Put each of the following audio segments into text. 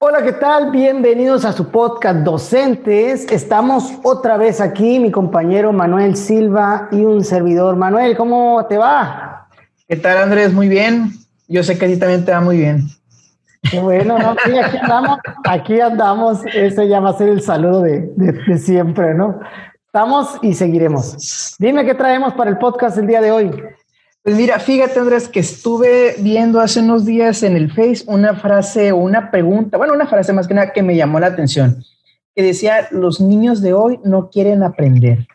Hola, ¿qué tal? Bienvenidos a su podcast Docentes. Estamos otra vez aquí, mi compañero Manuel Silva y un servidor. Manuel, ¿cómo te va? ¿Qué tal, Andrés? Muy bien. Yo sé que a ti también te va muy bien. Qué bueno, ¿no? Sí, aquí andamos, aquí andamos. Ese ya va a ser el saludo de, de siempre, ¿no? Estamos y seguiremos. Dime qué traemos para el podcast el día de hoy. Pues mira, fíjate Andrés que estuve viendo hace unos días en el Face una frase o una pregunta, bueno, una frase más que nada que me llamó la atención, que decía, los niños de hoy no quieren aprender.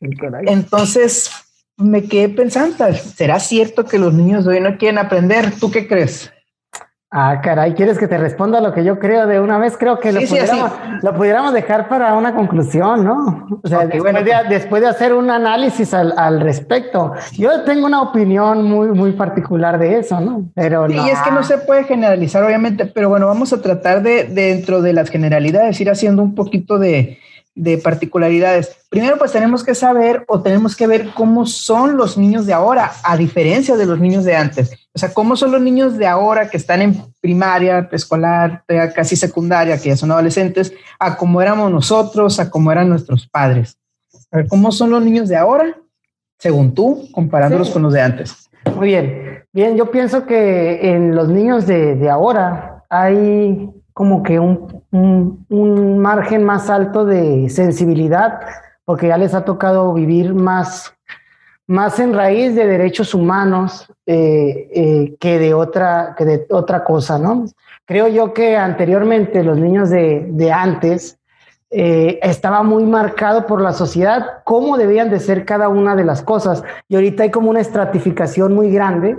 Entonces me quedé pensando, ¿será cierto que los niños de hoy no quieren aprender? ¿Tú qué crees? Ah, caray, ¿quieres que te responda lo que yo creo de una vez? Creo que lo, pudiéramos, dejar para una conclusión, ¿no? O sea, después, de, hacer un análisis al, respecto. Yo tengo una opinión muy, muy particular de eso, ¿no? Pero Y es que no se puede generalizar, obviamente, pero bueno, vamos a tratar de, dentro de las generalidades, ir haciendo un poquito de, de particularidades. Primero, pues tenemos que saber o tenemos que ver cómo son los niños de ahora, a diferencia de los niños de antes. O sea, cómo son los niños de ahora que están en primaria, preescolar, casi secundaria, que ya son adolescentes, a cómo éramos nosotros, a cómo eran nuestros padres. A ver, ¿cómo son los niños de ahora, según tú, comparándolos con los de antes? Muy bien. Bien, yo pienso que en los niños de, de ahora hay como que un, un, margen más alto de sensibilidad, porque ya les ha tocado vivir más, más en raíz de derechos humanos eh, eh, que, de otra, que de otra cosa, ¿no? Creo yo que anteriormente los niños de, de antes eh, estaba muy marcado por la sociedad cómo debían de ser cada una de las cosas. Y ahorita hay como una estratificación muy grande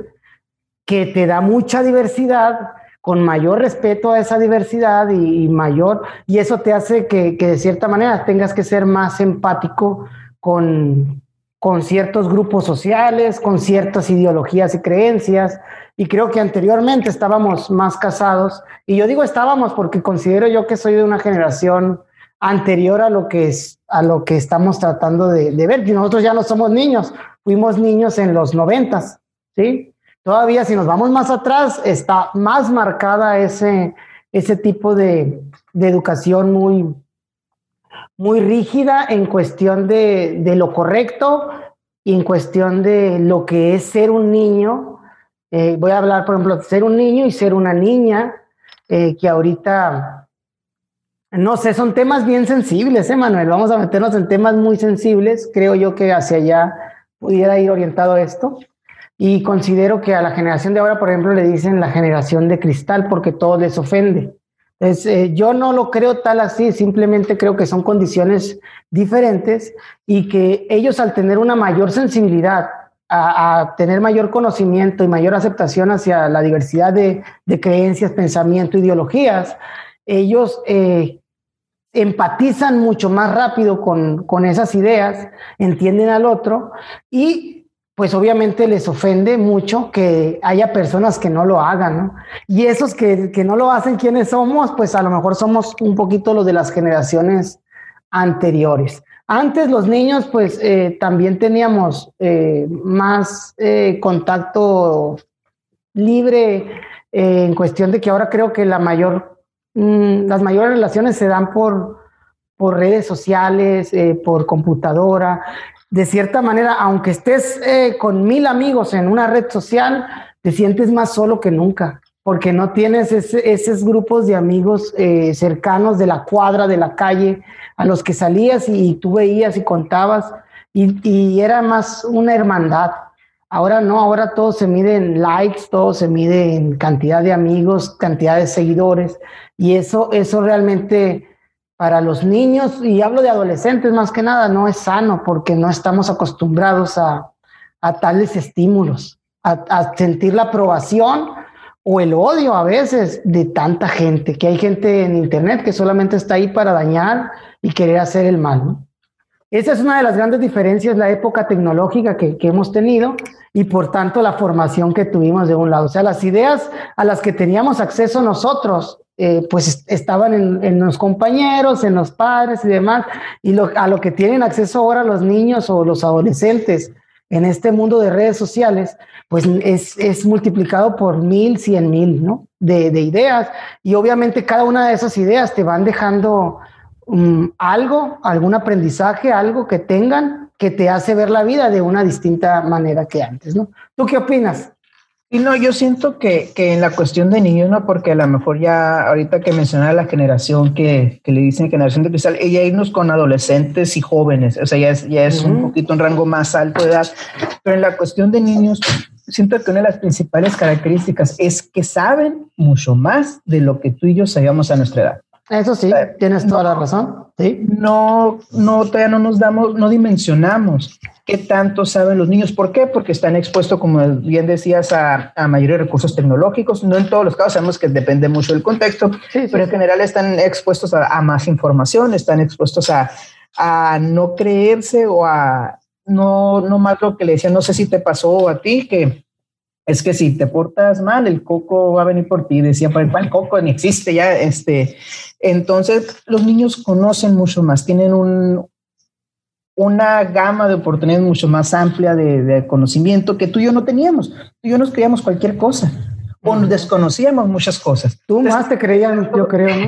que te da mucha diversidad, con mayor respeto a esa diversidad y, mayor, y eso te hace que, de cierta manera tengas que ser más empático con, con ciertos grupos sociales, con ciertas ideologías y creencias. Y creo que anteriormente estábamos más casados. Y yo digo estábamos porque considero yo que soy de una generación anterior a lo que, es, a lo que estamos tratando de, de ver. Y nosotros ya no somos niños, fuimos niños en los noventas, ¿sí? Todavía si nos vamos más atrás, está más marcada ese, ese tipo de, educación muy, muy rígida en cuestión de, lo correcto y en cuestión de lo que es ser un niño. Eh, voy a hablar, por ejemplo, de ser un niño y ser una niña, eh, que ahorita, no sé, son temas bien sensibles, ¿eh, Manuel? Vamos a meternos en temas muy sensibles. Creo yo que hacia allá pudiera ir orientado esto. Y considero que a la generación de ahora, por ejemplo, le dicen la generación de cristal porque todo les ofende. Eh, yo no lo creo tal así, simplemente creo que son condiciones diferentes y que ellos al tener una mayor sensibilidad, a, tener mayor conocimiento y mayor aceptación hacia la diversidad de, creencias, pensamiento, ideologías, ellos eh, empatizan mucho más rápido con, con esas ideas, entienden al otro y pues obviamente les ofende mucho que haya personas que no lo hagan, ¿no? Y esos que, no lo hacen, ¿quiénes somos? Pues a lo mejor somos un poquito los de las generaciones anteriores. Antes los niños, pues eh, también teníamos eh, más eh, contacto libre en cuestión de que ahora creo que la mayor, mm, las mayores relaciones se dan por, por redes sociales, por computadora de cierta manera, aunque estés eh, con mil amigos en una red social, te sientes más solo que nunca, porque no tienes esos grupos de amigos eh, cercanos de la cuadra, de la calle, a los que salías y, tú veías y contabas, y, era más una hermandad. Ahora no, ahora todo se mide en likes, todo se mide en cantidad de amigos, cantidad de seguidores, y eso, eso realmente para los niños, y hablo de adolescentes más que nada, no es sano porque no estamos acostumbrados a, tales estímulos, a, sentir la aprobación o el odio a veces de tanta gente, que hay gente en Internet que solamente está ahí para dañar y querer hacer el mal. Esa es una de las grandes diferencias, la época tecnológica que, que, hemos tenido y por tanto la formación que tuvimos de un lado. O sea, las ideas a las que teníamos acceso nosotros eh, pues estaban en, los compañeros, en los padres y demás, y a lo que tienen acceso ahora los niños o los adolescentes en este mundo de redes sociales, pues es, multiplicado por mil, cien mil, ¿no? de, ideas y obviamente cada una de esas ideas te van dejando mm, algo, algún aprendizaje, algo que tengan que te hace ver la vida de una distinta manera que antes, ¿no? ¿Tú qué opinas? Y no, yo siento que, que, en la cuestión de niños, no, porque a lo mejor ya ahorita que mencionaba la generación que, que le dicen generación de cristal, ella irnos con adolescentes y jóvenes, o sea, ya es, ya es un poquito un rango más alto de edad, pero en la cuestión de niños, siento que una de las principales características es que saben mucho más de lo que tú y yo sabíamos a nuestra edad. Eso sí, tienes toda la razón. Sí. No, no, todavía no nos damos, no dimensionamos qué tanto saben los niños. ¿Por qué? Porque están expuestos, como bien decías, a, a mayores recursos tecnológicos. No en todos los casos, sabemos que depende mucho del contexto, pero en general están expuestos a, a, más información, están expuestos a, a no creerse o a no, no más lo que le decía, no sé si te pasó a ti, que es que si te portas mal, el coco va a venir por ti. Decía, ¿para cuál coco ni existe ya? Este, entonces, los niños conocen mucho más, tienen un, una gama de oportunidades mucho más amplia de, conocimiento que tú y yo no teníamos. Tú y yo nos creíamos cualquier cosa o nos desconocíamos muchas cosas. Tú más te creían, yo creo. ¿no?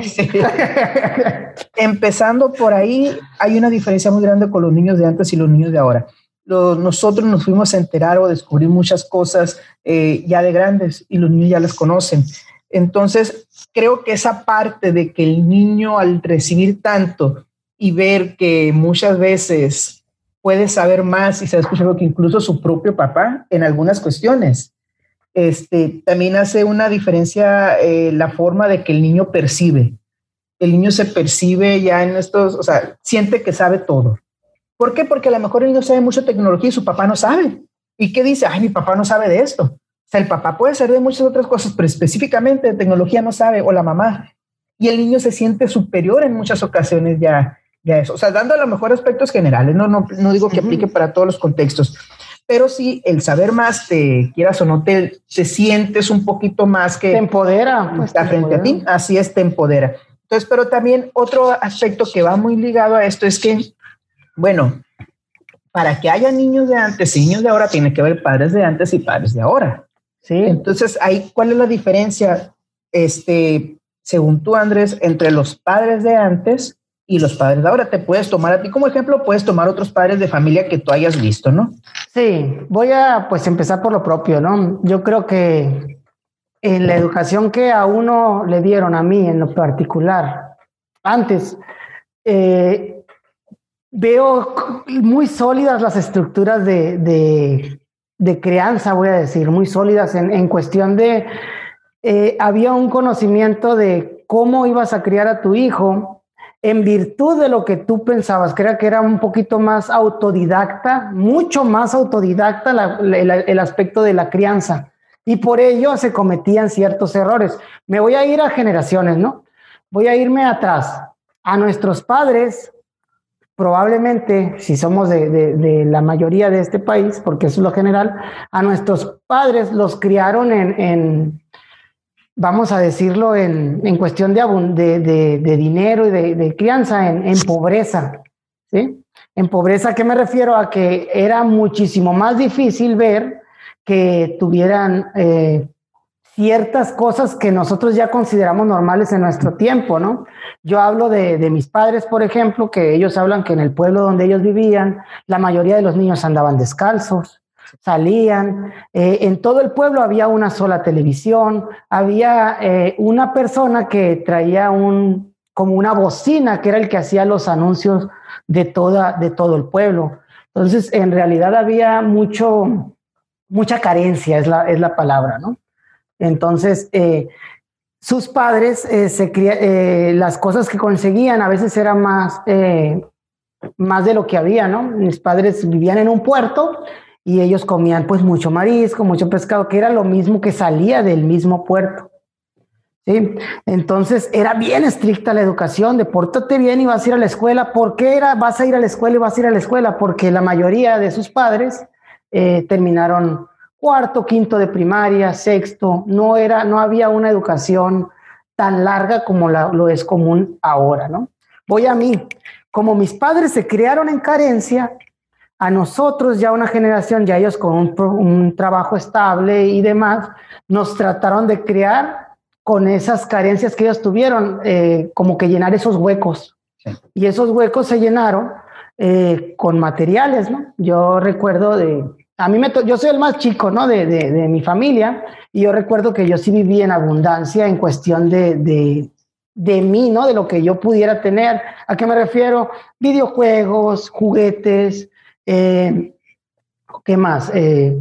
Empezando por ahí, hay una diferencia muy grande con los niños de antes y los niños de ahora nosotros nos fuimos a enterar o descubrir muchas cosas eh, ya de grandes y los niños ya las conocen. Entonces, creo que esa parte de que el niño al recibir tanto y ver que muchas veces puede saber más y se escucha lo que incluso su propio papá en algunas cuestiones, este, también hace una diferencia eh, la forma de que el niño percibe. El niño se percibe ya en estos, o sea, siente que sabe todo. ¿Por qué? Porque a lo mejor él no sabe mucho tecnología y su papá no sabe. ¿Y qué dice? Ay, mi papá no sabe de esto. O sea, el papá puede saber de muchas otras cosas, pero específicamente de tecnología no sabe, o la mamá. Y el niño se siente superior en muchas ocasiones ya, ya eso. O sea, dando a lo mejor aspectos generales, no, no, no digo que aplique para todos los contextos, pero sí el saber más, te quieras o no, te, te sientes un poquito más que... Te empodera. Pues, frente a ti, así es, te empodera. Entonces, pero también otro aspecto que va muy ligado a esto es que bueno, para que haya niños de antes y niños de ahora, tiene que haber padres de antes y padres de ahora. Sí. Entonces, ahí, ¿cuál es la diferencia? Este, según tú, Andrés, entre los padres de antes y los padres de ahora. Te puedes tomar a ti como ejemplo, puedes tomar otros padres de familia que tú hayas visto, ¿no? Sí, voy a pues empezar por lo propio, ¿no? Yo creo que en la educación que a uno le dieron a mí en lo particular, antes, eh, veo muy sólidas las estructuras de, crianza, voy a decir, muy sólidas en, cuestión de, eh, había un conocimiento de cómo ibas a criar a tu hijo en virtud de lo que tú pensabas, creo que era un poquito más autodidacta, mucho más autodidacta el aspecto de la crianza. Y por ello se cometían ciertos errores. Me voy a ir a generaciones, ¿no? Voy a irme atrás, a nuestros padres, probablemente, si somos de, la mayoría de este país, porque eso es lo general, a nuestros padres los criaron en, vamos a decirlo, en, cuestión de, de, dinero y de, crianza, en, pobreza. ¿sí? En pobreza, ¿qué me refiero? A que era muchísimo más difícil ver que tuvieran eh, ciertas cosas que nosotros ya consideramos normales en nuestro tiempo, ¿no? Yo hablo de, mis padres, por ejemplo, que ellos hablan que en el pueblo donde ellos vivían, la mayoría de los niños andaban descalzos, salían, eh, en todo el pueblo había una sola televisión, había eh, una persona que traía un, como una bocina, que era el que hacía los anuncios de, toda, de todo el pueblo. Entonces, en realidad había mucho, mucha carencia, es la, es la palabra, ¿no? Entonces, eh, sus padres, eh, se eh, las cosas que conseguían a veces eran más, más de lo que había, ¿no? Mis padres vivían en un puerto y ellos comían pues mucho marisco, mucho pescado, que era lo mismo que salía del mismo puerto. ¿Sí? Entonces era bien estricta la educación, de pórtate bien y vas a ir a la escuela. ¿Por qué era vas a ir a la escuela y vas a ir a la escuela? Porque la mayoría de sus padres terminaron cuarto, quinto de primaria, sexto, no era, no había una educación tan larga como lo es común ahora, ¿no? Voy a mí, como mis padres se criaron en carencia, a nosotros ya una generación, ya ellos con un, trabajo estable y demás, nos trataron de criar con esas carencias que ellos tuvieron, eh, como que llenar esos huecos. Y esos huecos se llenaron eh, con materiales, ¿no? Yo recuerdo de, a mí me, yo soy el más chico, ¿no? De, de, mi familia, y yo recuerdo que yo sí viví en abundancia en cuestión de, de, de mí, ¿no? De lo que yo pudiera tener. ¿A qué me refiero? Videojuegos, juguetes, eh, ¿qué más? Eh,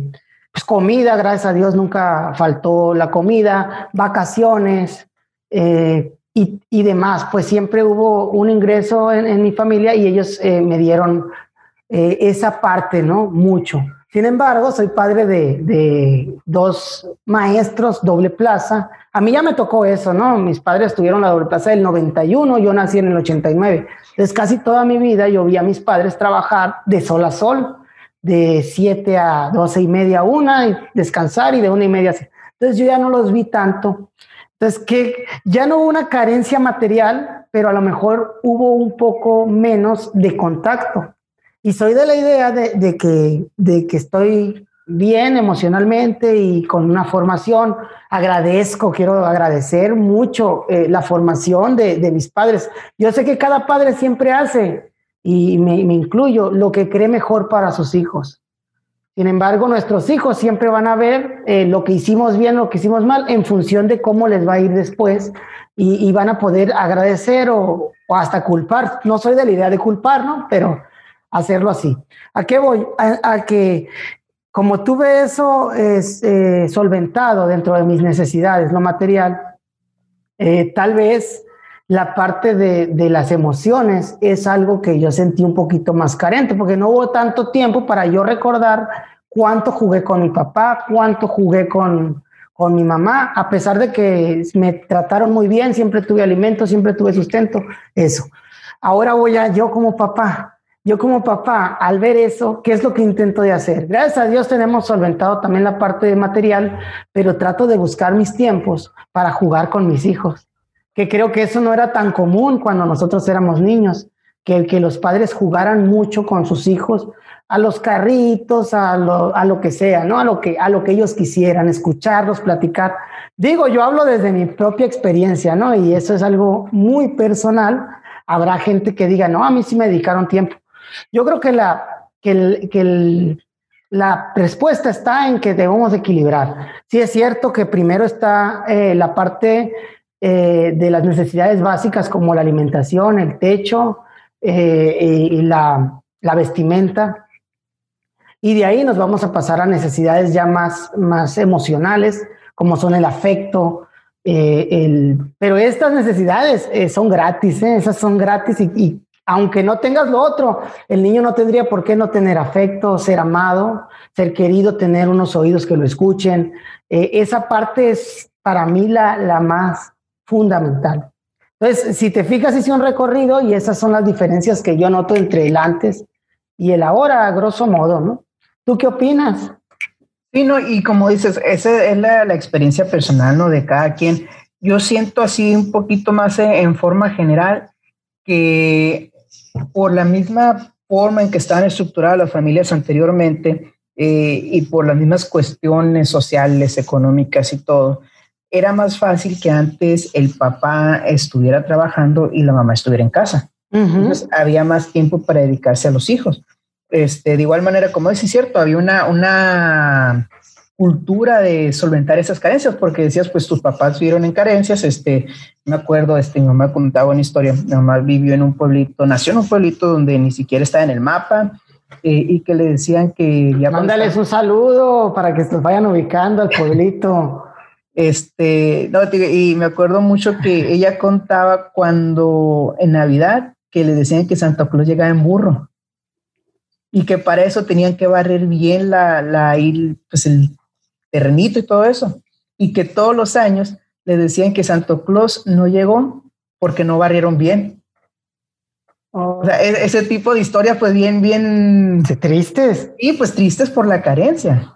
pues comida, gracias a Dios nunca faltó la comida, vacaciones eh, y, y, demás. Pues siempre hubo un ingreso en, en mi familia y ellos me dieron esa parte, ¿no? Mucho. Sin embargo, soy padre de, dos maestros doble plaza. A mí ya me tocó eso, ¿no? Mis padres tuvieron la doble plaza del 91, yo nací en el 89. Entonces, casi toda mi vida yo vi a mis padres trabajar de sol a sol de 7 a 12 y media, una, y descansar y de una y media. Entonces yo ya no los vi tanto. Entonces que ya no hubo una carencia material, pero a lo mejor hubo un poco menos de contacto. Y soy de la idea de, que, de que estoy bien emocionalmente y con una formación. Agradezco, quiero agradecer mucho eh, la formación de, de mis padres. Yo sé que cada padre siempre hace y me, me, incluyo, lo que cree mejor para sus hijos. Sin embargo, nuestros hijos siempre van a ver eh, lo que hicimos bien, lo que hicimos mal, en función de cómo les va a ir después y, y van a poder agradecer o, o, hasta culpar. No soy de la idea de culpar, ¿no? Pero hacerlo así. ¿A qué voy? A, que como tuve eso es, eh, solventado dentro de mis necesidades, lo material, eh, tal vez la parte de, de, las emociones es algo que yo sentí un poquito más carente, porque no hubo tanto tiempo para yo recordar cuánto jugué con mi papá, cuánto jugué con, con mi mamá, a pesar de que me trataron muy bien, siempre tuve alimento, siempre tuve sustento, eso. Ahora voy a yo como papá. Yo como papá, al ver eso, ¿qué es lo que intento de hacer? Gracias a Dios tenemos solventado también la parte de material, pero trato de buscar mis tiempos para jugar con mis hijos que creo que eso no era tan común cuando nosotros éramos niños, que, que los padres jugaran mucho con sus hijos a los carritos, a lo, a lo que sea, ¿no? A lo que, a lo que ellos quisieran, escucharlos, platicar. Digo, yo hablo desde mi propia experiencia, ¿no? Y eso es algo muy personal. Habrá gente que diga, no, a mí sí me dedicaron tiempo. Yo creo que la, que el, que el, la respuesta está en que debemos equilibrar. Sí es cierto que primero está eh, la parte eh, de las necesidades básicas como la alimentación, el techo eh, y la, la, vestimenta. Y de ahí nos vamos a pasar a necesidades ya más, más emocionales, como son el afecto. Eh, el, pero estas necesidades eh, son gratis, ¿eh? esas son gratis y, y, aunque no tengas lo otro, el niño no tendría por qué no tener afecto, ser amado, ser querido, tener unos oídos que lo escuchen. esa parte es para mí la, la más fundamental. Entonces, si te fijas, hice un recorrido y esas son las diferencias que yo noto entre el antes y el ahora, grosso modo, ¿no? ¿Tú qué opinas? Sí, no, y como dices, esa es la, experiencia personal, ¿no? De cada quien. Yo siento así un poquito más en forma general que por la misma forma en que estaban estructuradas las familias anteriormente eh, y por las mismas cuestiones sociales, económicas y todo, era más fácil que antes el papá estuviera trabajando y la mamá estuviera en casa. Uh -huh. Entonces había más tiempo para dedicarse a los hijos. Este, de igual manera, como es cierto, había una, una cultura de solventar esas carencias, porque decías, pues tus papás vivieron en carencias, este, me acuerdo, este, mi mamá contaba una historia, mi mamá vivió en un pueblito, nació en un pueblito donde ni siquiera está en el mapa, eh, y que le decían que... Ya Mándales un saludo para que se vayan ubicando al pueblito. Este, no, y me acuerdo mucho que ella contaba cuando en Navidad que le decían que Santa Claus llegaba en burro y que para eso tenían que barrer bien la, la pues el terrenito y todo eso y que todos los años le decían que Santa Claus no llegó porque no barrieron bien. Oh. O sea, e, ese tipo de historias pues bien, bien... Tristes. Y pues tristes por la carencia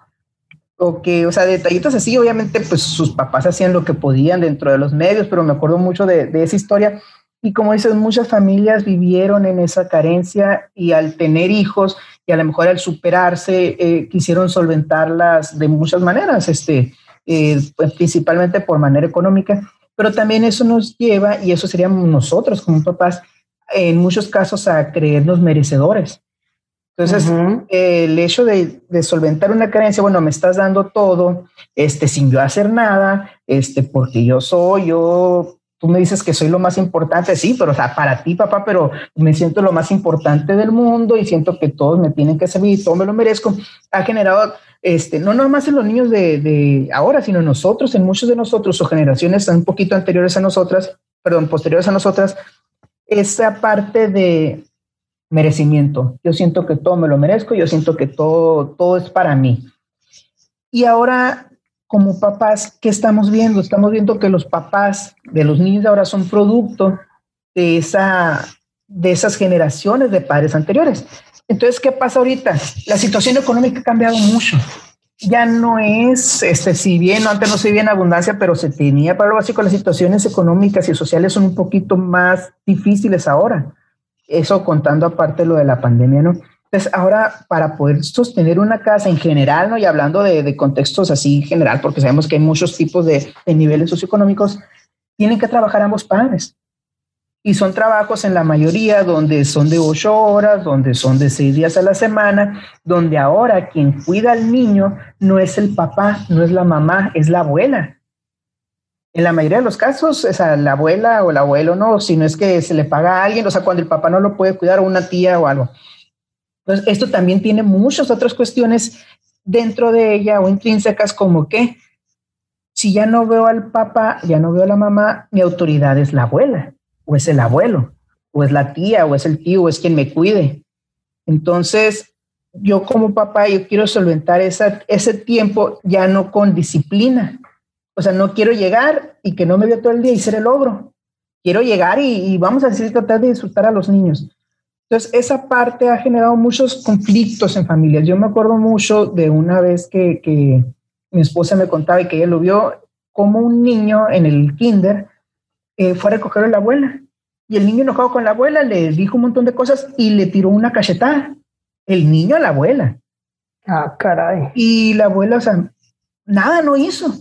o que, o sea, detallitos así, obviamente, pues sus papás hacían lo que podían dentro de los medios, pero me acuerdo mucho de, de esa historia. Y como dices, muchas familias vivieron en esa carencia y al tener hijos y a lo mejor al superarse, eh, quisieron solventarlas de muchas maneras, este, eh, pues, principalmente por manera económica, pero también eso nos lleva, y eso seríamos nosotros como papás, en muchos casos a creernos merecedores. Entonces, el hecho de, de, solventar una carencia, bueno, me estás dando todo, este, sin yo hacer nada, este, porque yo soy, yo, tú me dices que soy lo más importante, sí, pero o sea, para ti, papá, pero me siento lo más importante del mundo y siento que todos me tienen que servir y todo me lo merezco, ha generado este, no nomás en los niños de, ahora, sino en nosotros, en muchos de nosotros o generaciones un poquito anteriores a nosotras, perdón, posteriores a nosotras, esa parte de merecimiento. Yo siento que todo me lo merezco, yo siento que todo, todo es para mí. Y ahora, como papás, ¿qué estamos viendo? Estamos viendo que los papás de los niños ahora son producto de, esa, de esas generaciones de padres anteriores. Entonces, ¿qué pasa ahorita? La situación económica ha cambiado mucho. Ya no es, este, si bien antes no se vivía en abundancia, pero se tenía para lo básico, las situaciones económicas y sociales son un poquito más difíciles ahora. Eso contando aparte lo de la pandemia, ¿no? Entonces, ahora para poder sostener una casa en general, ¿no? Y hablando de, contextos así en general, porque sabemos que hay muchos tipos de, niveles socioeconómicos, tienen que trabajar ambos padres. Y son trabajos en la mayoría donde son de ocho horas, donde son de seis días a la semana, donde ahora quien cuida al niño no es el papá, no es la mamá, es la abuela. En la mayoría de los casos, es a la abuela o el abuelo, no, sino es que se le paga a alguien, o sea, cuando el papá no lo puede cuidar, o una tía o algo. Entonces, esto también tiene muchas otras cuestiones dentro de ella o intrínsecas, como que si ya no veo al papá, ya no veo a la mamá, mi autoridad es la abuela o es el abuelo, o es la tía, o es el tío, o es quien me cuide. Entonces, yo como papá, yo quiero solventar ese tiempo ya no con disciplina. O sea, no quiero llegar y que no me vea todo el día y ser el ogro. Quiero llegar y, vamos a decir, tratar de disfrutar a los niños. Entonces, esa parte ha generado muchos conflictos en familias. Yo me acuerdo mucho de una vez que, que mi esposa me contaba y que ella lo vio como un niño en el kinder eh, fue a recoger a la abuela. Y el niño enojado con la abuela le dijo un montón de cosas y le tiró una cachetada. El niño a la abuela. Ah, caray. Y la abuela, o sea, nada no hizo.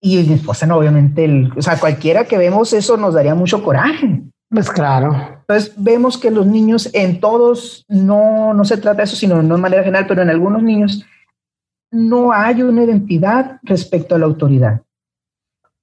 Y mi esposa, no, obviamente, el, o sea, cualquiera que vemos eso nos daría mucho coraje. Pues claro. Entonces vemos que los niños en todos, no, no se trata de eso, sino no de manera general, pero en algunos niños no hay una identidad respecto a la autoridad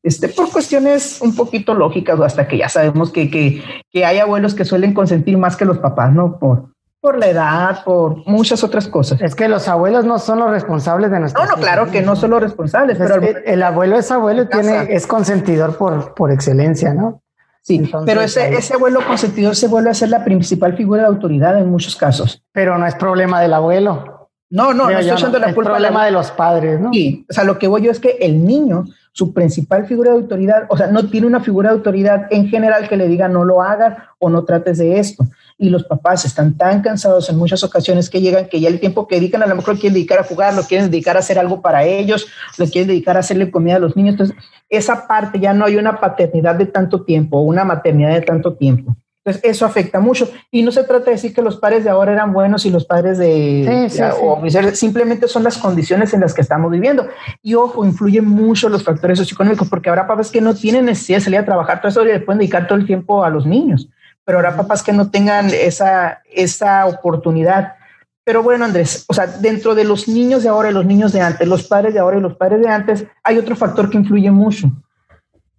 este, por cuestiones un poquito lógicas, o hasta que ya sabemos que, que, que, hay abuelos que suelen consentir más que los papás, ¿no? Por, por la edad, por muchas otras cosas. Es que los abuelos no son los responsables de nuestra. No, no, claro que no son los responsables, pero el, abuelo es abuelo y tiene, es consentidor por, por excelencia, ¿no? Sí, pero ese, ese abuelo consentidor se vuelve a ser la principal figura de autoridad en muchos casos. Pero no es problema del abuelo. No, no, no estoy echando la culpa. Es problema de los padres, ¿no? Sí, o sea, lo que voy yo es que el niño su principal figura de autoridad, o sea, no tiene una figura de autoridad en general que le diga no lo hagas o no trates de esto. Y los papás están tan cansados en muchas ocasiones que llegan que ya el tiempo que dedican a lo mejor quieren dedicar a jugar, lo quieren dedicar a hacer algo para ellos, lo quieren dedicar a hacerle comida a los niños. Entonces, esa parte ya no hay una paternidad de tanto tiempo, una maternidad de tanto tiempo. Entonces, eso afecta mucho. Y no se trata de decir que los padres de ahora eran buenos y los padres de... Sí, sí, simplemente son las condiciones en las que estamos viviendo. Y ojo, influyen mucho los factores socioeconómicos, porque habrá papás que no tienen necesidad de salir a trabajar todo eso y le pueden dedicar todo el tiempo a los niños. Pero habrá papás que no tengan esa, esa oportunidad. Pero bueno, Andrés, o sea, dentro de los niños de ahora y los niños de antes, los padres de ahora y los padres de antes, hay otro factor que influye mucho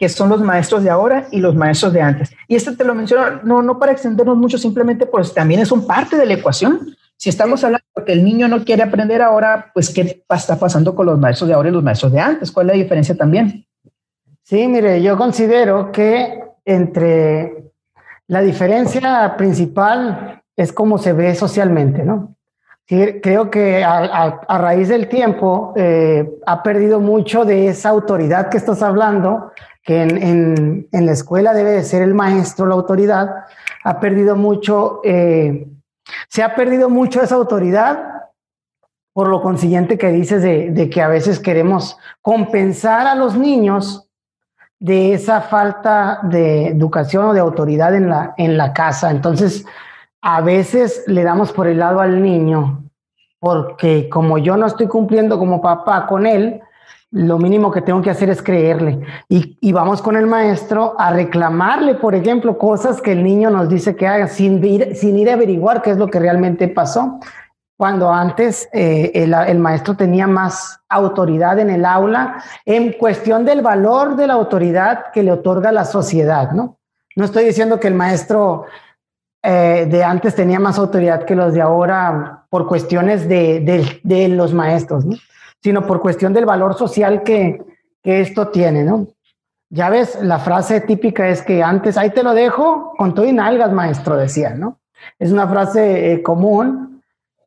que son los maestros de ahora y los maestros de antes. Y este te lo menciono, no, no para extendernos mucho, simplemente pues también es un parte de la ecuación. Si estamos hablando de que el niño no quiere aprender ahora, pues ¿qué está pasando con los maestros de ahora y los maestros de antes? ¿Cuál es la diferencia también? Sí, mire, yo considero que entre la diferencia principal es cómo se ve socialmente, ¿no? Creo que a, raíz del tiempo eh, ha perdido mucho de esa autoridad que estás hablando que en, en, la escuela debe de ser el maestro, la autoridad, ha perdido mucho, eh, se ha perdido mucho esa autoridad por lo consiguiente que dices de, de, que a veces queremos compensar a los niños de esa falta de educación o de autoridad en la, en la casa. Entonces, a veces le damos por el lado al niño, porque como yo no estoy cumpliendo como papá con él, lo mínimo que tengo que hacer es creerle. Y, vamos con el maestro a reclamarle, por ejemplo, cosas que el niño nos dice que haga sin ir, sin ir a averiguar qué es lo que realmente pasó. Cuando antes eh, el, maestro tenía más autoridad en el aula en cuestión del valor de la autoridad que le otorga la sociedad, ¿no? No estoy diciendo que el maestro eh, de antes tenía más autoridad que los de ahora por cuestiones de, de los maestros, ¿no? sino por cuestión del valor social que, esto tiene, ¿no? Ya ves, la frase típica es que antes, ahí te lo dejo, con todo y nalgas, maestro, decía, ¿no? Es una frase eh, común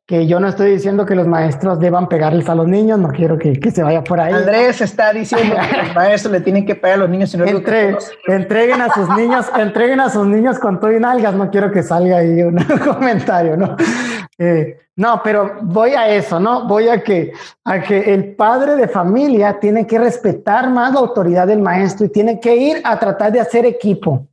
que yo no estoy diciendo que los maestros deban pegarles a los niños, no quiero que, se vaya por ahí. Andrés está diciendo que los maestros le tienen que pegar a los niños. Si no entreguen a sus niños, entreguen a sus niños con todo y nalgas, no quiero que salga ahí un comentario, ¿no? Eh, no, pero voy a eso, ¿no? Voy a que, a que el padre de familia tiene que respetar más la autoridad del maestro y tiene que ir a tratar de hacer equipo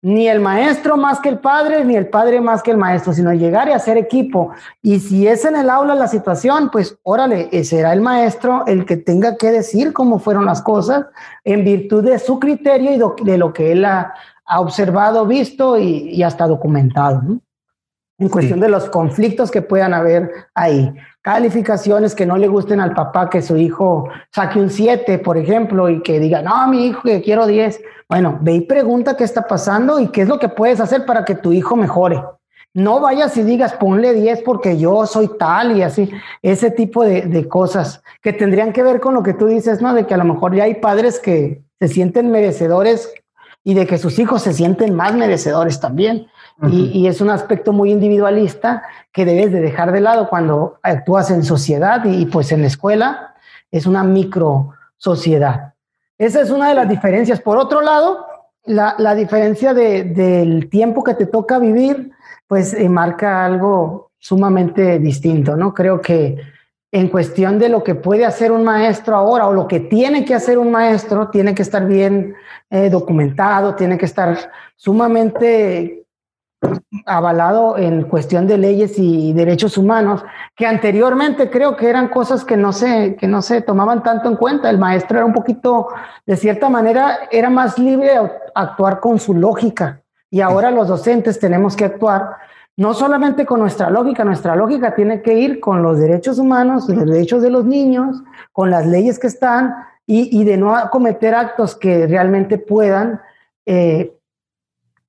ni el maestro más que el padre, ni el padre más que el maestro, sino llegar y hacer equipo. Y si es en el aula la situación, pues órale, eh, será el maestro el que tenga que decir cómo fueron las cosas en virtud de su criterio y de lo que él ha, observado, visto y, hasta documentado. En cuestión de los conflictos que puedan haber ahí. Calificaciones que no le gusten al papá que su hijo saque un 7, por ejemplo, y que diga, no, mi hijo que quiero 10 bueno, ve y pregunta qué está pasando y qué es lo que puedes hacer para que tu hijo mejore. No vayas y digas, ponle 10 porque yo soy tal y así, ese tipo de, cosas que tendrían que ver con lo que tú dices, ¿no? De que a lo mejor ya hay padres que se sienten merecedores y de que sus hijos se sienten más merecedores también. Y, es un aspecto muy individualista que debes de dejar de lado cuando actúas en sociedad y, pues en la escuela es una micro sociedad. Esa es una de las diferencias. Por otro lado, la, diferencia del tiempo que te toca vivir, pues eh, marca algo sumamente distinto, ¿no? Creo que en cuestión de lo que puede hacer un maestro ahora o lo que tiene que hacer un maestro, tiene que estar bien eh, documentado, tiene que estar sumamente avalado en cuestión de leyes y derechos humanos, que anteriormente creo que eran cosas que no se, que no se tomaban tanto en cuenta. El maestro era un poquito, de cierta manera, era más libre a actuar con su lógica. Y ahora los docentes tenemos que actuar no solamente con nuestra lógica, nuestra lógica tiene que ir con los derechos humanos, los derechos de los niños, con las leyes que están y, de no cometer actos que realmente puedan eh,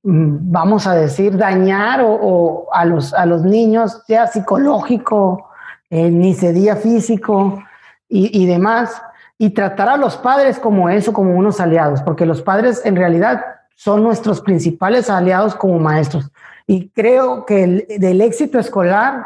vamos a decir, dañar o, a, los, a los niños, sea psicológico, eh, ni sería físico y, demás, y tratar a los padres como eso, como unos aliados, porque los padres en realidad son nuestros principales aliados como maestros. Y creo que del éxito escolar,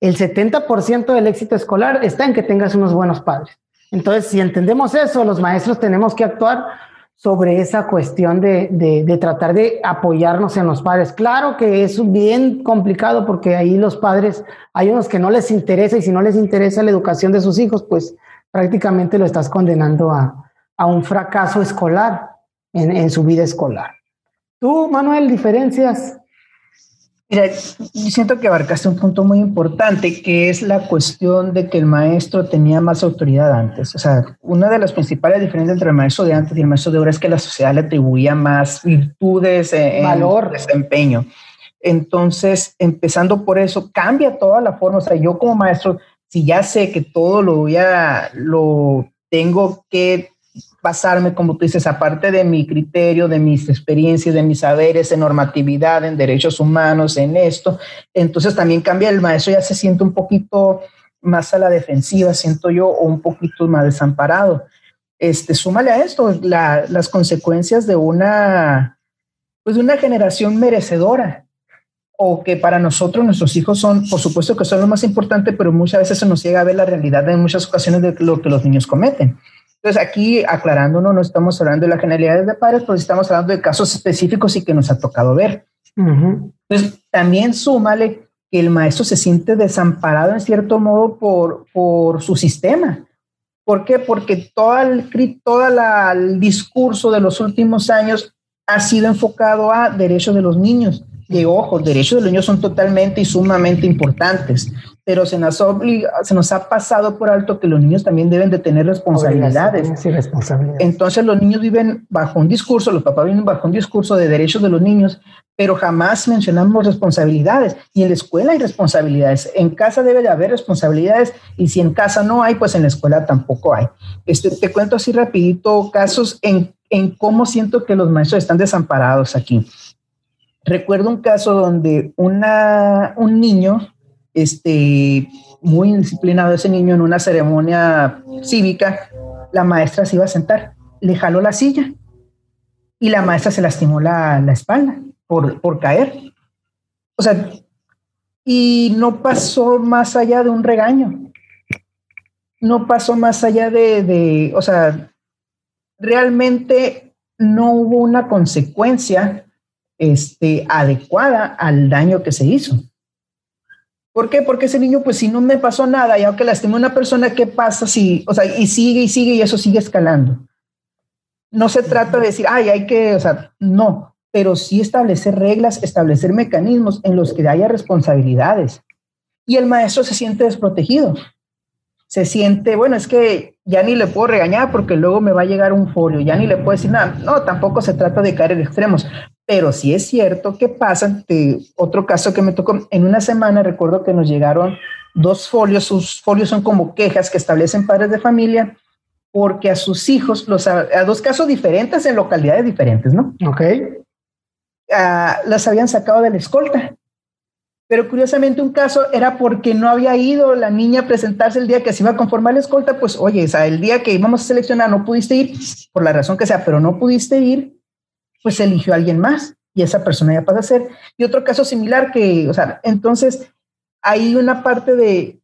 el 70% del éxito escolar está en que tengas unos buenos padres. Entonces, si entendemos eso, los maestros tenemos que actuar sobre esa cuestión de, tratar de apoyarnos en los padres. Claro que es bien complicado porque ahí los padres, hay unos que no les interesa y si no les interesa la educación de sus hijos, pues prácticamente lo estás condenando a, un fracaso escolar en, en su vida escolar. Tú, Manuel, diferencias Mira, yo siento que abarcaste un punto muy importante, que es la cuestión de que el maestro tenía más autoridad antes. O sea, una de las principales diferencias entre el maestro de antes y el maestro de ahora es que la sociedad le atribuía más virtudes, en valor, desempeño. Entonces, empezando por eso, cambia toda la forma. O sea, yo como maestro, si ya sé que todo lo voy a, lo tengo que basarme, como tú dices, aparte de mi criterio, de mis experiencias, de mis saberes en normatividad, en derechos humanos, en esto, entonces también cambia el maestro, ya se siente un poquito más a la defensiva, siento yo, un poquito más desamparado. Este, súmale a esto las consecuencias de una, pues de una generación merecedora, o que para nosotros nuestros hijos son, por supuesto que son lo más importante, pero muchas veces se nos llega a ver la realidad en muchas ocasiones de lo que los niños cometen. Entonces, aquí aclarándonos, no estamos hablando de la generalidad de padres, pues estamos hablando de casos específicos y que nos ha tocado ver. Entonces, también súmale que el maestro se siente desamparado en cierto modo por, por su sistema. ¿Por qué? Porque todo el, todo el discurso de los últimos años ha sido enfocado a derechos de los niños. Y ojo, derechos de los niños son totalmente y sumamente importantes, pero se nos, obliga, se nos ha pasado por alto que los niños también deben de tener responsabilidades. Entonces los niños viven bajo un discurso, los papás viven bajo un discurso de derechos de los niños, pero jamás mencionamos responsabilidades. Y en la escuela hay responsabilidades. En casa debe de haber responsabilidades y si en casa no hay, pues en la escuela tampoco hay. Este, te cuento así rapidito casos en, en cómo siento que los maestros están desamparados aquí. Recuerdo un caso donde una, un niño este, muy indisciplinado ese niño en una ceremonia cívica, la maestra se iba a sentar, le jaló la silla y la maestra se lastimó la, la espalda por, por caer. O sea, y no pasó más allá de un regaño. No pasó más allá de, de, o sea, realmente no hubo una consecuencia este, adecuada al daño que se hizo. ¿Por qué? Porque ese niño, pues si no me pasó nada y aunque lastimé a una persona, ¿qué pasa si, o sea, y sigue y sigue y eso sigue escalando? No se trata de decir, ay, hay que, o sea, no, pero sí establecer reglas, establecer mecanismos en los que haya responsabilidades. Y el maestro se siente desprotegido. Se siente, bueno, es que ya ni le puedo regañar porque luego me va a llegar un folio, ya ni le puedo decir nada. No, tampoco se trata de caer en extremos, pero sí es cierto que pasa, otro caso que me tocó, en una semana recuerdo que nos llegaron dos folios, sus folios son como quejas que establecen padres de familia, porque a sus hijos, los, a, dos casos diferentes en localidades diferentes, ¿no? Ok. las habían sacado de la escolta. Pero curiosamente un caso era porque no había ido la niña a presentarse el día que se iba a conformar la escolta, pues oye, o sea, el día que íbamos a seleccionar no pudiste ir, por la razón que sea, pero no pudiste ir, pues eligió a alguien más y esa persona ya pasa a ser. Y otro caso similar que, o sea, entonces hay una parte de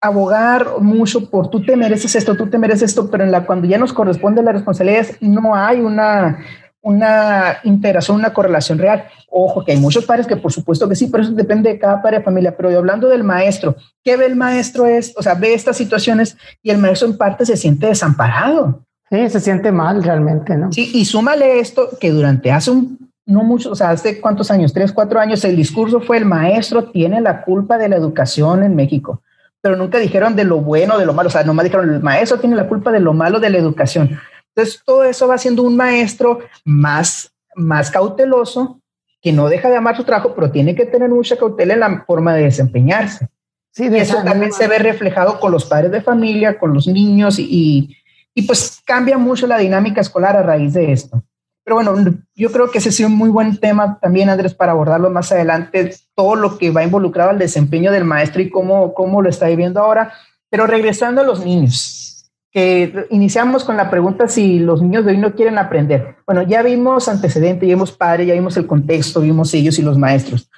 abogar mucho por tú te mereces esto, tú te mereces esto, pero la cuando ya nos corresponde la responsabilidad no hay una una integración, una correlación real. Ojo, que hay muchos padres que por supuesto que sí, pero eso depende de cada padre de familia. Pero hablando del maestro, ¿qué ve el maestro? Es, o sea, ve estas situaciones y el maestro en parte se siente desamparado. Sí, se siente mal realmente, ¿no? Sí, y súmale esto que durante hace un, no mucho, o sea, hace cuántos años, tres, cuatro años, el discurso fue el maestro tiene la culpa de la educación en México, pero nunca dijeron de lo bueno, de lo malo, o sea, nomás dijeron el maestro tiene la culpa de lo malo de la educación. Entonces, todo eso va siendo un maestro más, más cauteloso, que no deja de amar su trabajo, pero tiene que tener mucha cautela en la forma de desempeñarse. Sí, de eso también se ve reflejado con los padres de familia, con los niños y y pues cambia mucho la dinámica escolar a raíz de esto. Pero bueno, yo creo que ese es un muy buen tema también, Andrés, para abordarlo más adelante, todo lo que va involucrado al desempeño del maestro y cómo, cómo lo está viviendo ahora. Pero regresando a los niños, que iniciamos con la pregunta si los niños de hoy no quieren aprender. Bueno, ya vimos antecedente, ya vimos padre, ya vimos el contexto, vimos ellos y los maestros.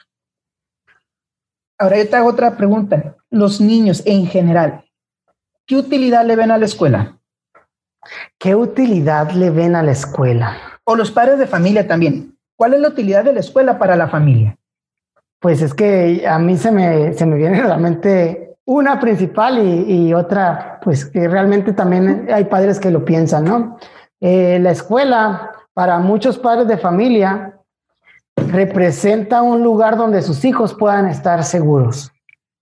Ahora yo te hago otra pregunta. Los niños en general, ¿qué utilidad le ven a la escuela? ¿Qué utilidad le ven a la escuela? O los padres de familia también. ¿Cuál es la utilidad de la escuela para la familia? Pues es que a mí se me, se me viene a la mente una principal y, otra, pues que realmente también hay padres que lo piensan, ¿no? Eh, la escuela, para muchos padres de familia, representa un lugar donde sus hijos puedan estar seguros.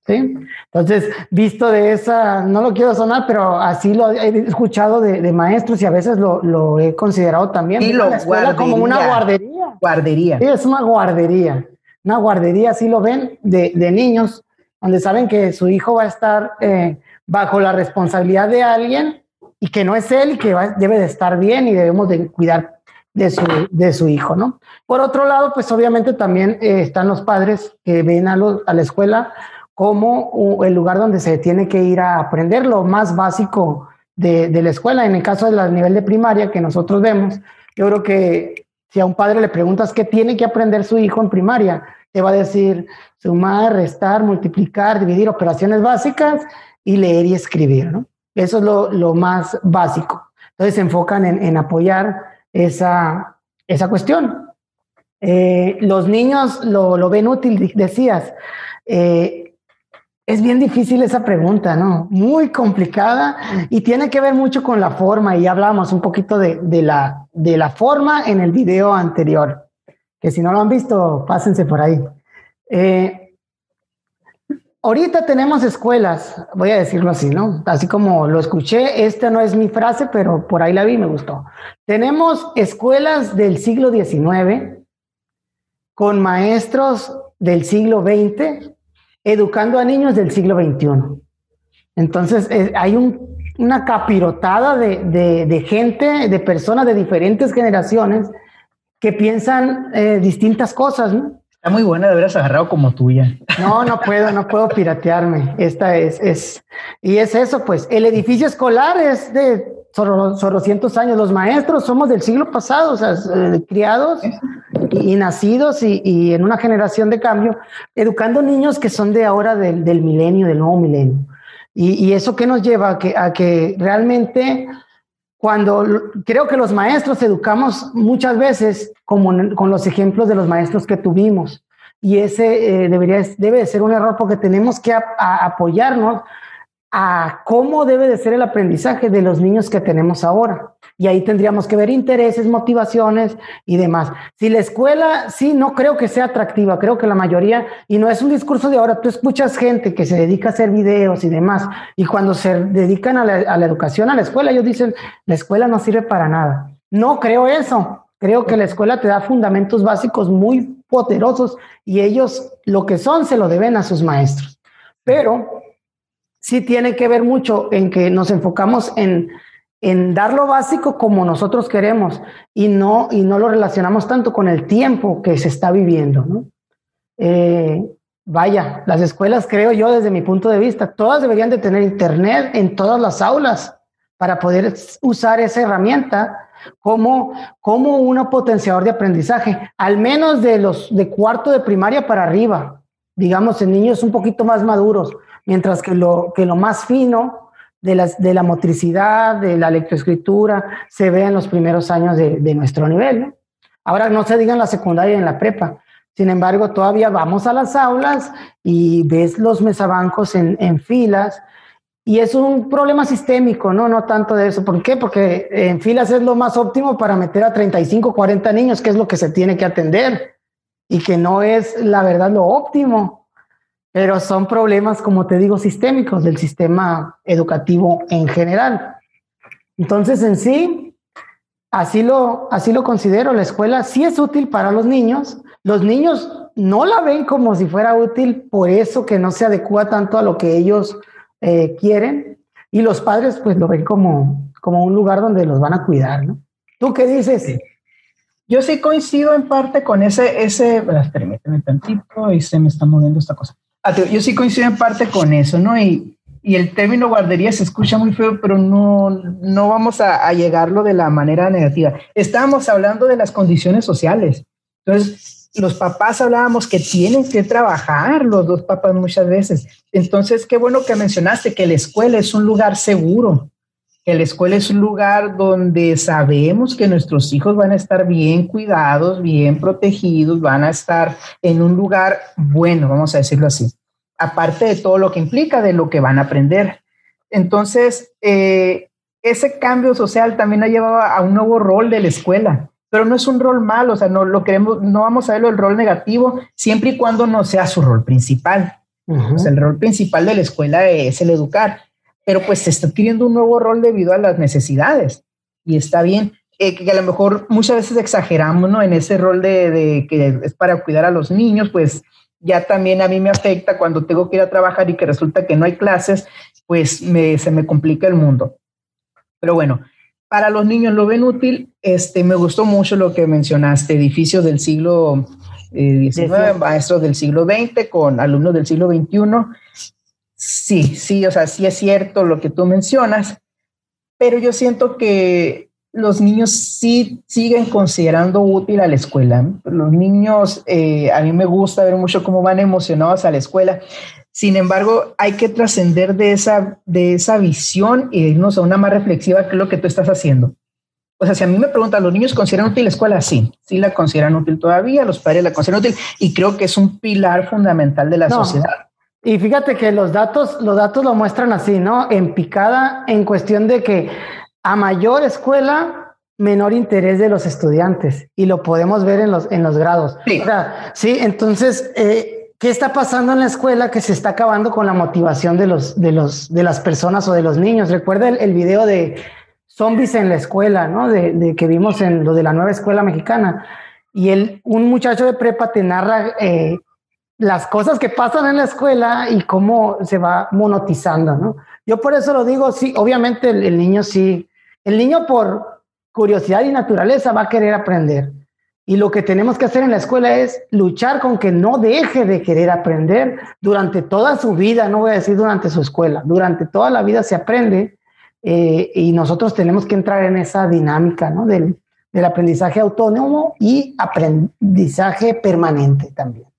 ¿Sí? Entonces, visto de esa, no lo quiero sonar, pero así lo he escuchado de, maestros y a veces lo, he considerado también. Y lo escuela como una guardería. Guardería. Sí, es una guardería. Una guardería, así lo ven, de, niños, donde saben que su hijo va a estar eh, bajo la responsabilidad de alguien y que no es él y que debe de estar bien y debemos de cuidar de su, de su hijo, ¿no? Por otro lado, pues obviamente también eh, están los padres que ven a, a la escuela como el lugar donde se tiene que ir a aprender lo más básico de, la escuela. En el caso del nivel de primaria que nosotros vemos, yo creo que si a un padre le preguntas qué tiene que aprender su hijo en primaria, te va a decir sumar, restar, multiplicar, dividir operaciones básicas y leer y escribir, ¿no? Eso es lo, más básico. Entonces se enfocan en, apoyar esa, esa cuestión. Eh, los niños lo, lo, ven útil, decías. Eh, es bien difícil esa pregunta, ¿no? Muy complicada y tiene que ver mucho con la forma. Y hablábamos un poquito de, la, de la forma en el video anterior, que si no lo han visto, pásense por ahí. Eh, ahorita tenemos escuelas, voy a decirlo así, ¿no? Así como lo escuché, esta no es mi frase, pero por ahí la vi y me gustó. Tenemos escuelas del siglo XIX con maestros del siglo XX educando a niños del siglo XXI. Entonces, eh, hay una capirotada de, gente, de personas de diferentes generaciones que piensan eh, distintas cosas, ¿no? Está muy buena de haberlas agarrado como tuya. No, no puedo, no puedo piratearme. Esta es, es, y es eso, pues, el edificio escolar es de sobre, cientos años. Los maestros somos del siglo pasado, o sea, eh, criados y, nacidos y, en una generación de cambio, educando niños que son de ahora del, del milenio, del nuevo milenio. Y, eso que nos lleva a que, a que realmente cuando creo que los maestros educamos muchas veces como con los ejemplos de los maestros que tuvimos. Y ese eh, debería, debe ser un error porque tenemos que apoyarnos a cómo debe de ser el aprendizaje de los niños que tenemos ahora. Y ahí tendríamos que ver intereses, motivaciones y demás. Si la escuela, sí, no creo que sea atractiva, creo que la mayoría, y no es un discurso de ahora, tú escuchas gente que se dedica a hacer videos y demás, y cuando se dedican a la, educación, a la escuela, ellos dicen, la escuela no sirve para nada. No creo eso. Creo que la escuela te da fundamentos básicos muy poderosos y ellos lo que son se lo deben a sus maestros. Pero sí tiene que ver mucho en que nos enfocamos en en dar lo básico como nosotros queremos y no, y no lo relacionamos tanto con el tiempo que se está viviendo. ¿no? Eh, vaya, las escuelas, creo yo, desde mi punto de vista, todas deberían de tener internet en todas las aulas para poder usar esa herramienta como, como un potenciador de aprendizaje, al menos de los de cuarto de primaria para arriba, digamos, en niños un poquito más maduros, mientras que lo, que lo más fino de, las, de la motricidad, de la lectoescritura, se ve en los primeros años de, de nuestro nivel. Ahora no se diga en la secundaria y en la prepa. Sin embargo, todavía vamos a las aulas y ves los mesabancos en, en filas y es un problema sistémico, ¿no? No tanto de eso. ¿Por qué? Porque en filas es lo más óptimo para meter a 35, 40 niños, que es lo que se tiene que atender y que no es la verdad lo óptimo pero son problemas, como te digo, sistémicos del sistema educativo en general. Entonces, en sí, así lo, así lo considero, la escuela sí es útil para los niños, los niños no la ven como si fuera útil, por eso que no se adecua tanto a lo que ellos eh, quieren, y los padres pues lo ven como, como un lugar donde los van a cuidar, ¿no? ¿Tú qué dices? Yo sí coincido en parte con ese, ese, permíteme tantito y se me está moviendo esta cosa. Yo sí coincido en parte con eso, ¿no? Y, y el término guardería se escucha muy feo, pero no, no vamos a, a, llegarlo de la manera negativa. Estábamos hablando de las condiciones sociales. Entonces, los papás hablábamos que tienen que trabajar, los dos papás muchas veces. Entonces, qué bueno que mencionaste que la escuela es un lugar seguro, que la escuela es un lugar donde sabemos que nuestros hijos van a estar bien cuidados, bien protegidos, van a estar en un lugar bueno, vamos a decirlo así, aparte de todo lo que implica de lo que van a aprender. Entonces, eh, ese cambio social también ha llevado a un nuevo rol de la escuela, pero no es un rol malo, o sea, no lo queremos, no vamos a verlo el rol negativo, siempre y cuando no sea su rol principal. el rol principal de la escuela es el educar pero pues se está adquiriendo un nuevo rol debido a las necesidades y está bien. Eh, que a lo mejor muchas veces exageramos ¿no? en ese rol de, de, que es para cuidar a los niños, pues ya también a mí me afecta cuando tengo que ir a trabajar y que resulta que no hay clases, pues me, se me complica el mundo. Pero bueno, para los niños lo ven útil. Este, me gustó mucho lo que mencionaste, edificios del siglo XIX, eh, maestros del siglo XX con alumnos del siglo XXI. Sí, sí, o sea, sí es cierto lo que tú mencionas, pero yo siento que los niños sí siguen considerando útil a la escuela. Los niños, eh, a mí me gusta ver mucho cómo van emocionados a la escuela. Sin embargo, hay que trascender de esa, de esa visión e irnos a una más reflexiva, que es lo que tú estás haciendo. O sea, si a mí me preguntan, ¿los niños consideran útil la escuela? Sí, sí la consideran útil todavía, los padres la consideran útil y creo que es un pilar fundamental de la sociedad. Y fíjate que los datos, los datos lo muestran así, ¿no? En picada, en cuestión de que a mayor escuela, menor interés de los estudiantes. Y lo podemos ver en los, en los grados. Sí. sí, entonces, eh, ¿qué está pasando en la escuela que se está acabando con la motivación de, los, de, los, de las personas o de los niños? Recuerda el, el video de zombies en la escuela, ¿no? De, de, que vimos en lo de la nueva escuela mexicana. Y él, un muchacho de prepa te narra eh, las cosas que pasan en la escuela y cómo se va monotizando, ¿no? Yo por eso lo digo, sí, obviamente el, niño sí, el niño por curiosidad y naturaleza va a querer aprender. Y lo que tenemos que hacer en la escuela es luchar con que no deje de querer aprender durante toda su vida, no voy a decir durante su escuela, durante toda la vida se aprende eh, y nosotros tenemos que entrar en esa dinámica ¿no? del, del aprendizaje autónomo y aprendizaje permanente también.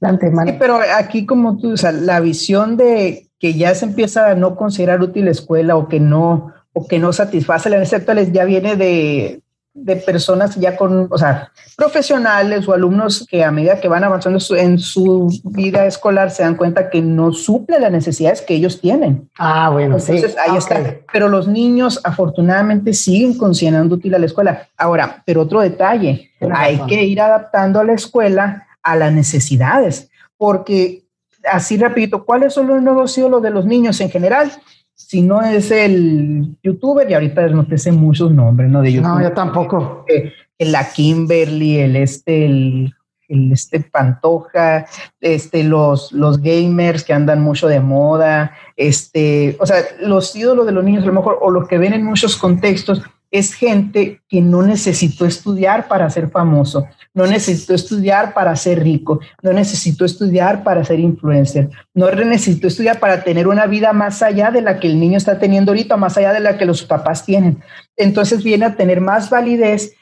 Sí, pero aquí como tú, o sea, la visión de que ya se empieza a no considerar útil la escuela o que no, o que no satisface las necesidades ya viene de, de personas ya con, o sea, profesionales o alumnos que a medida que van avanzando en su vida escolar se dan cuenta que no suple las necesidades que ellos tienen. Ah, bueno, Entonces, sí. ahí está. Pero los niños afortunadamente siguen considerando útil a la escuela. Ahora, pero otro detalle, hay que ir adaptando a la escuela a las necesidades, porque así repito, ¿cuáles son los nuevos ídolos de los niños en general? Si no es el youtuber, y ahorita no te sé muchos nombres, ¿no? De YouTube. No, yo tampoco. Eh, la Kimberly, el este, el, el, este Pantoja, este, los, los gamers que andan mucho de moda, este, o sea, los ídolos de los niños a lo mejor, o lo que ven en muchos contextos, es gente que no necesitó estudiar para ser famoso, no necesitó estudiar para ser rico, no necesitó estudiar para ser influencer, no necesitó estudiar para tener una vida más allá de la que el niño está teniendo ahorita, más allá de la que los papás tienen. Entonces viene a tener más validez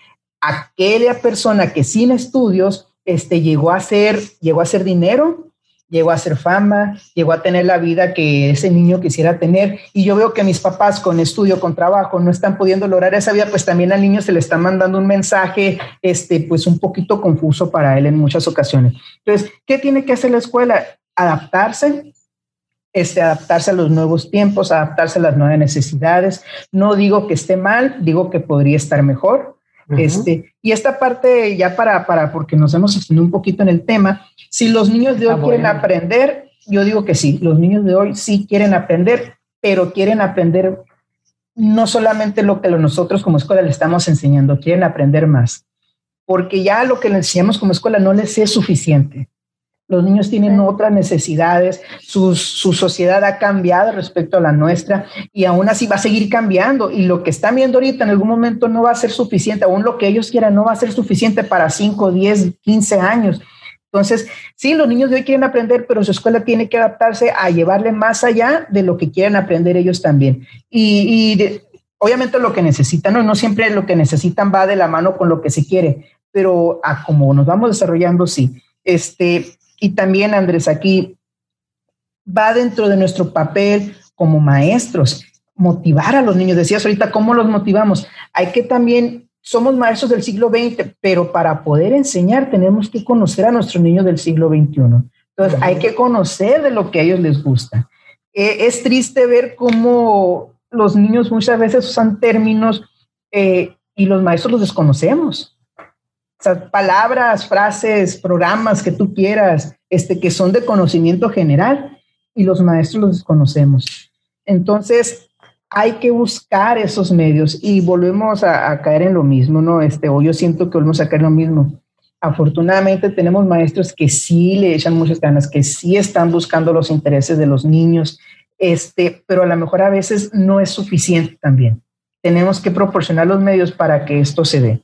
aquella persona que sin estudios este, llegó a ser, llegó a ser dinero, llegó a hacer fama, llegó a tener la vida que ese niño quisiera tener. Y yo veo que mis papás con estudio, con trabajo, no están pudiendo lograr esa vida, pues también al niño se le está mandando un mensaje, este, pues un poquito confuso para él en muchas ocasiones. Entonces, ¿qué tiene que hacer la escuela? Adaptarse, este, adaptarse a los nuevos tiempos, adaptarse a las nuevas necesidades. No digo que esté mal, digo que podría estar mejor. Uh -huh. Este, y esta parte ya para, para, porque nos hemos extendido un poquito en el tema, si los niños de hoy ah, quieren bueno. aprender, yo digo que sí, los niños de hoy sí quieren aprender, pero quieren aprender no solamente lo que nosotros como escuela le estamos enseñando, quieren aprender más, porque ya lo que le enseñamos como escuela no les es suficiente. Los niños tienen otras necesidades, su, su, sociedad ha cambiado respecto a la nuestra y aún así va a seguir cambiando y lo que están viendo ahorita en algún momento no va a ser suficiente, aún lo que ellos quieran no va a ser suficiente para 5, 10, 15 años. Entonces, sí, los niños de hoy quieren aprender, pero su escuela tiene que adaptarse a llevarle más allá de lo que quieren aprender ellos también. Y, y de, obviamente lo que necesitan, ¿no? no siempre lo que necesitan va de la mano con lo que se quiere, pero a como nos vamos desarrollando, sí. Este, y también, Andrés, aquí va dentro de nuestro papel como maestros, motivar a los niños. Decías ahorita, ¿cómo los motivamos? Hay que también, somos maestros del siglo XX, pero para poder enseñar tenemos que conocer a nuestros niños del siglo XXI. Entonces, hay que conocer de lo que a ellos les gusta. Eh, es triste ver cómo los niños muchas veces usan términos eh, y los maestros los desconocemos. O palabras, frases, programas que tú quieras, este, que son de conocimiento general y los maestros los desconocemos. Entonces, hay que buscar esos medios y volvemos a, a, caer en lo mismo, ¿no? Este, o yo siento que volvemos a caer en lo mismo. Afortunadamente tenemos maestros que sí le echan muchas ganas, que sí están buscando los intereses de los niños, este, pero a lo mejor a veces no es suficiente también. Tenemos que proporcionar los medios para que esto se dé.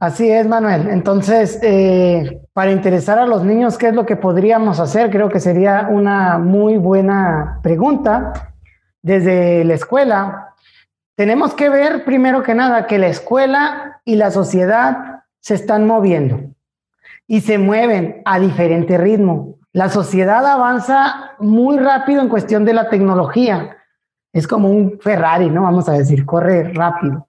Así es, Manuel. Entonces, eh, para interesar a los niños, ¿qué es lo que podríamos hacer? Creo que sería una muy buena pregunta. Desde la escuela, tenemos que ver primero que nada que la escuela y la sociedad se están moviendo y se mueven a diferente ritmo. La sociedad avanza muy rápido en cuestión de la tecnología. Es como un Ferrari, ¿no? Vamos a decir, corre rápido.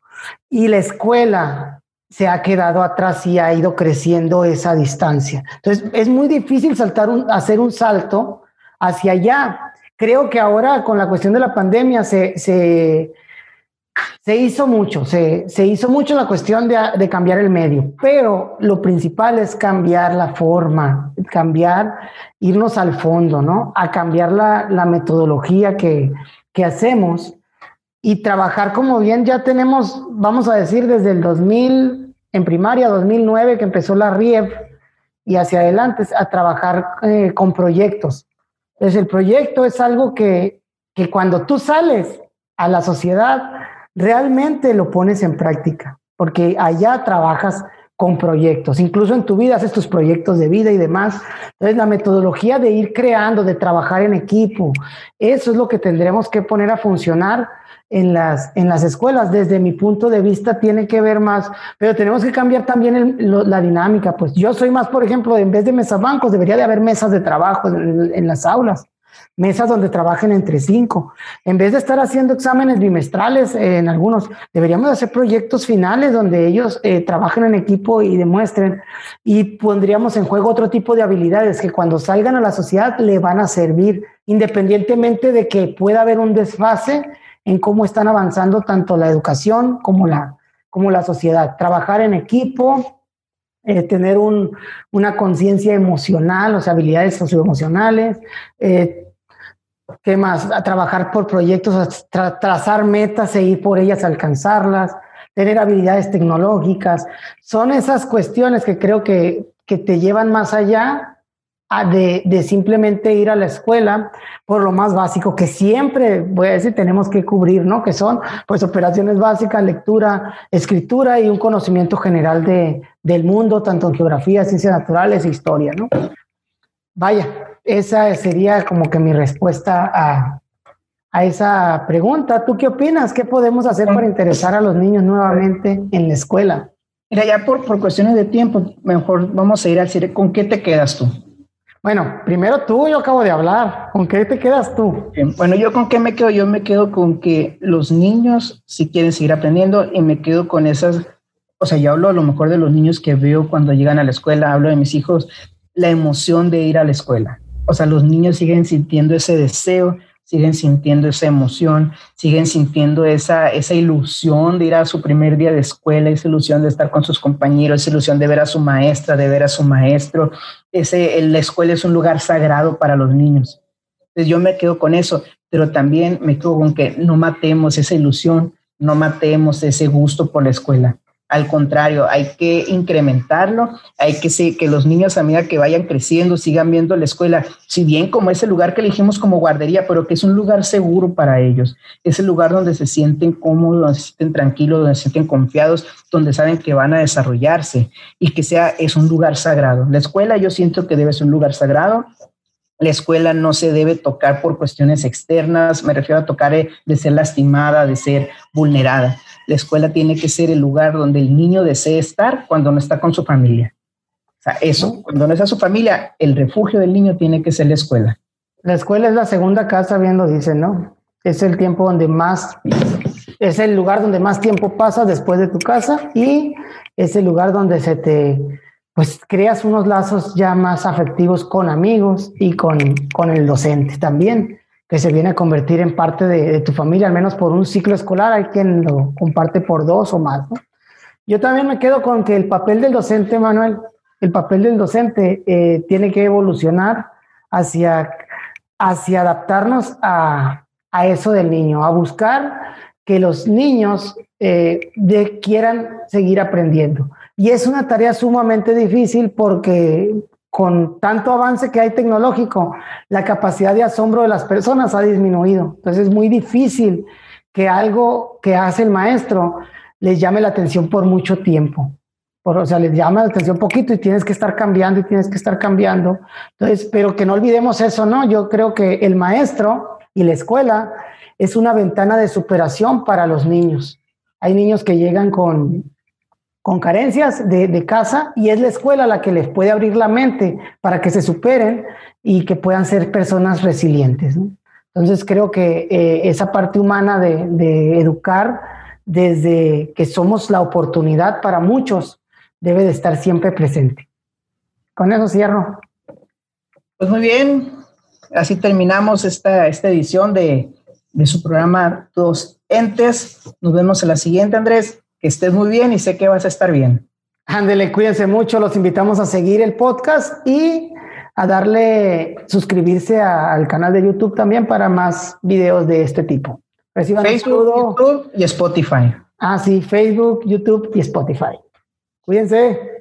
Y la escuela se ha quedado atrás y ha ido creciendo esa distancia. Entonces, es muy difícil saltar hacer un salto hacia allá. Creo que ahora con la cuestión de la pandemia se, se Se hizo mucho, se, se hizo mucho la cuestión de, de, cambiar el medio, pero lo principal es cambiar la forma, cambiar, irnos al fondo, ¿no? A cambiar la, la metodología que, que hacemos y trabajar como bien ya tenemos, vamos a decir, desde el 2000, en primaria, 2009, que empezó la RIEF y hacia adelante, a trabajar eh, con proyectos. Entonces, el proyecto es algo que, que cuando tú sales a la sociedad, realmente lo pones en práctica, porque allá trabajas con proyectos, incluso en tu vida haces tus proyectos de vida y demás. Entonces, la metodología de ir creando, de trabajar en equipo, eso es lo que tendremos que poner a funcionar en las, en las escuelas. Desde mi punto de vista tiene que ver más, pero tenemos que cambiar también la dinámica. Pues yo soy más, por ejemplo, en vez de mesas bancos, debería de haber mesas de trabajo en, las aulas mesas donde trabajen entre cinco. En vez de estar haciendo exámenes bimestrales en algunos, deberíamos hacer proyectos finales donde ellos eh, trabajen en equipo y demuestren y pondríamos en juego otro tipo de habilidades que cuando salgan a la sociedad le van a servir, independientemente de que pueda haber un desfase en cómo están avanzando tanto la educación como la, como la sociedad. Trabajar en equipo, eh, tener un, una conciencia emocional, o sea, habilidades socioemocionales, eh, ¿qué más? A trabajar por proyectos, trazar metas e ir por ellas, alcanzarlas, tener habilidades tecnológicas. Son esas cuestiones que creo que, que te llevan más allá de, simplemente ir a la escuela por lo más básico que siempre, voy a decir, tenemos que cubrir, ¿no? Que son pues operaciones básicas, lectura, escritura y un conocimiento general de, del mundo, tanto en geografía, ciencias naturales e historia, ¿no? Vaya, esa sería como que mi respuesta a, a esa pregunta. ¿Tú qué opinas? ¿Qué podemos hacer para interesar a los niños nuevamente en la escuela? Mira, ya por, por cuestiones de tiempo, mejor vamos a ir al cierre. ¿Con qué te quedas tú? Bueno, primero tú, yo acabo de hablar. ¿Con qué te quedas tú? Bueno, yo con qué me quedo? Yo me quedo con que los niños si quieren seguir aprendiendo y me quedo con esas, o sea, yo hablo a lo mejor de los niños que veo cuando llegan a la escuela, hablo de mis hijos, la emoción de ir a la escuela. O sea, los niños siguen sintiendo ese deseo siguen sintiendo esa emoción, siguen sintiendo esa, esa ilusión de ir a su primer día de escuela, esa ilusión de estar con sus compañeros, esa ilusión de ver a su maestra, de ver a su maestro. Ese, la escuela es un lugar sagrado para los niños. Entonces yo me quedo con eso, pero también me quedo con que no matemos esa ilusión, no matemos ese gusto por la escuela. Al contrario, hay que incrementarlo, hay que que los niños a medida que vayan creciendo sigan viendo la escuela, si bien como ese lugar que elegimos como guardería, pero que es un lugar seguro para ellos, es el lugar donde se sienten cómodos, donde se sienten tranquilos, donde se sienten confiados, donde saben que van a desarrollarse y que sea es un lugar sagrado. La escuela yo siento que debe ser un lugar sagrado, la escuela no se debe tocar por cuestiones externas, me refiero a tocar de ser lastimada, de ser vulnerada. La escuela tiene que ser el lugar donde el niño desee estar cuando no está con su familia. O sea, eso, cuando no está su familia, el refugio del niño tiene que ser la escuela. La escuela es la segunda casa, bien lo dicen, ¿no? Es el tiempo donde más, es el lugar donde más tiempo pasas después de tu casa y es el lugar donde se te, pues creas unos lazos ya más afectivos con amigos y con, con el docente también que se viene a convertir en parte de, tu familia, al menos por un ciclo escolar, hay quien lo comparte por dos o más. Yo también me quedo con que el papel del docente, Manuel, el papel del docente eh, tiene que evolucionar hacia, hacia adaptarnos a, a, eso del niño, a buscar que los niños eh, de, quieran seguir aprendiendo. Y es una tarea sumamente difícil porque con tanto avance que hay tecnológico, la capacidad de asombro de las personas ha disminuido. Entonces es muy difícil que algo que hace el maestro les llame la atención por mucho tiempo. O sea, les llama la atención poquito y tienes que estar cambiando y tienes que estar cambiando. Entonces, pero que no olvidemos eso, ¿no? Yo creo que el maestro y la escuela es una ventana de superación para los niños. Hay niños que llegan con con carencias de, casa y es la escuela la que les puede abrir la mente para que se superen y que puedan ser personas resilientes. Entonces creo que eh, esa parte humana de, educar desde que somos la oportunidad para muchos debe de estar siempre presente. Con eso cierro. Pues muy bien, así terminamos esta, esta edición de de su programa Dos Entes. Nos vemos en la siguiente, Andrés. Que estés muy bien y sé que vas a estar bien. Ándele, cuídense mucho. Los invitamos a seguir el podcast y a darle suscribirse al canal de YouTube también para más videos de este tipo. Facebook, YouTube y Spotify. Ah, sí, Facebook, YouTube y Spotify. Cuídense.